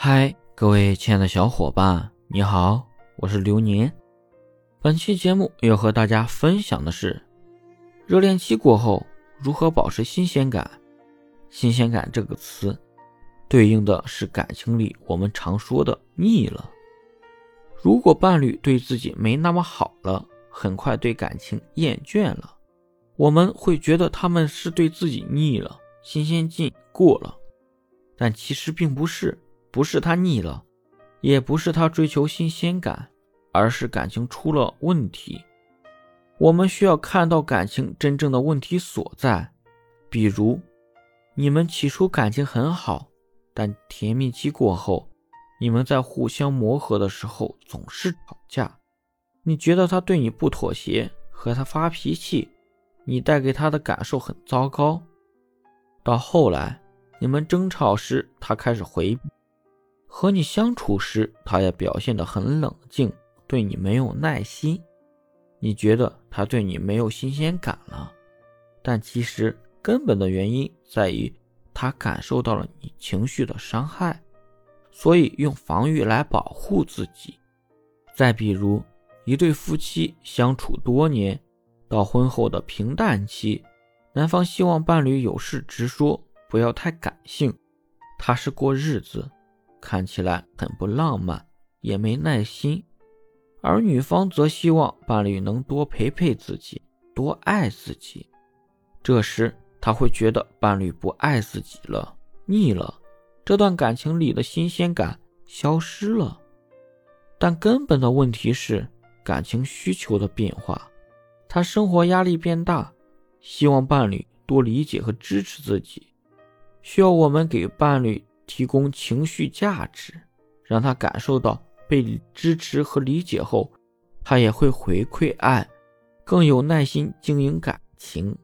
嗨，各位亲爱的小伙伴，你好，我是流年。本期节目要和大家分享的是，热恋期过后如何保持新鲜感。新鲜感这个词，对应的是感情里我们常说的腻了。如果伴侣对自己没那么好了，很快对感情厌倦了，我们会觉得他们是对自己腻了，新鲜劲过了，但其实并不是。不是他腻了，也不是他追求新鲜感，而是感情出了问题。我们需要看到感情真正的问题所在。比如，你们起初感情很好，但甜蜜期过后，你们在互相磨合的时候总是吵架。你觉得他对你不妥协，和他发脾气，你带给他的感受很糟糕。到后来，你们争吵时，他开始回避。和你相处时，他也表现得很冷静，对你没有耐心。你觉得他对你没有新鲜感了，但其实根本的原因在于他感受到了你情绪的伤害，所以用防御来保护自己。再比如，一对夫妻相处多年，到婚后的平淡期，男方希望伴侣有事直说，不要太感性，踏实过日子。看起来很不浪漫，也没耐心，而女方则希望伴侣能多陪陪自己，多爱自己。这时，他会觉得伴侣不爱自己了，腻了，这段感情里的新鲜感消失了。但根本的问题是感情需求的变化，他生活压力变大，希望伴侣多理解和支持自己，需要我们给伴侣。提供情绪价值，让他感受到被支持和理解后，他也会回馈爱，更有耐心经营感情。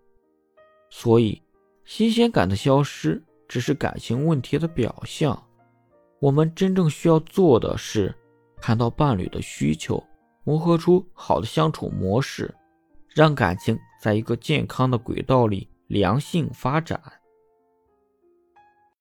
所以，新鲜感的消失只是感情问题的表象。我们真正需要做的是，看到伴侣的需求，磨合出好的相处模式，让感情在一个健康的轨道里良性发展。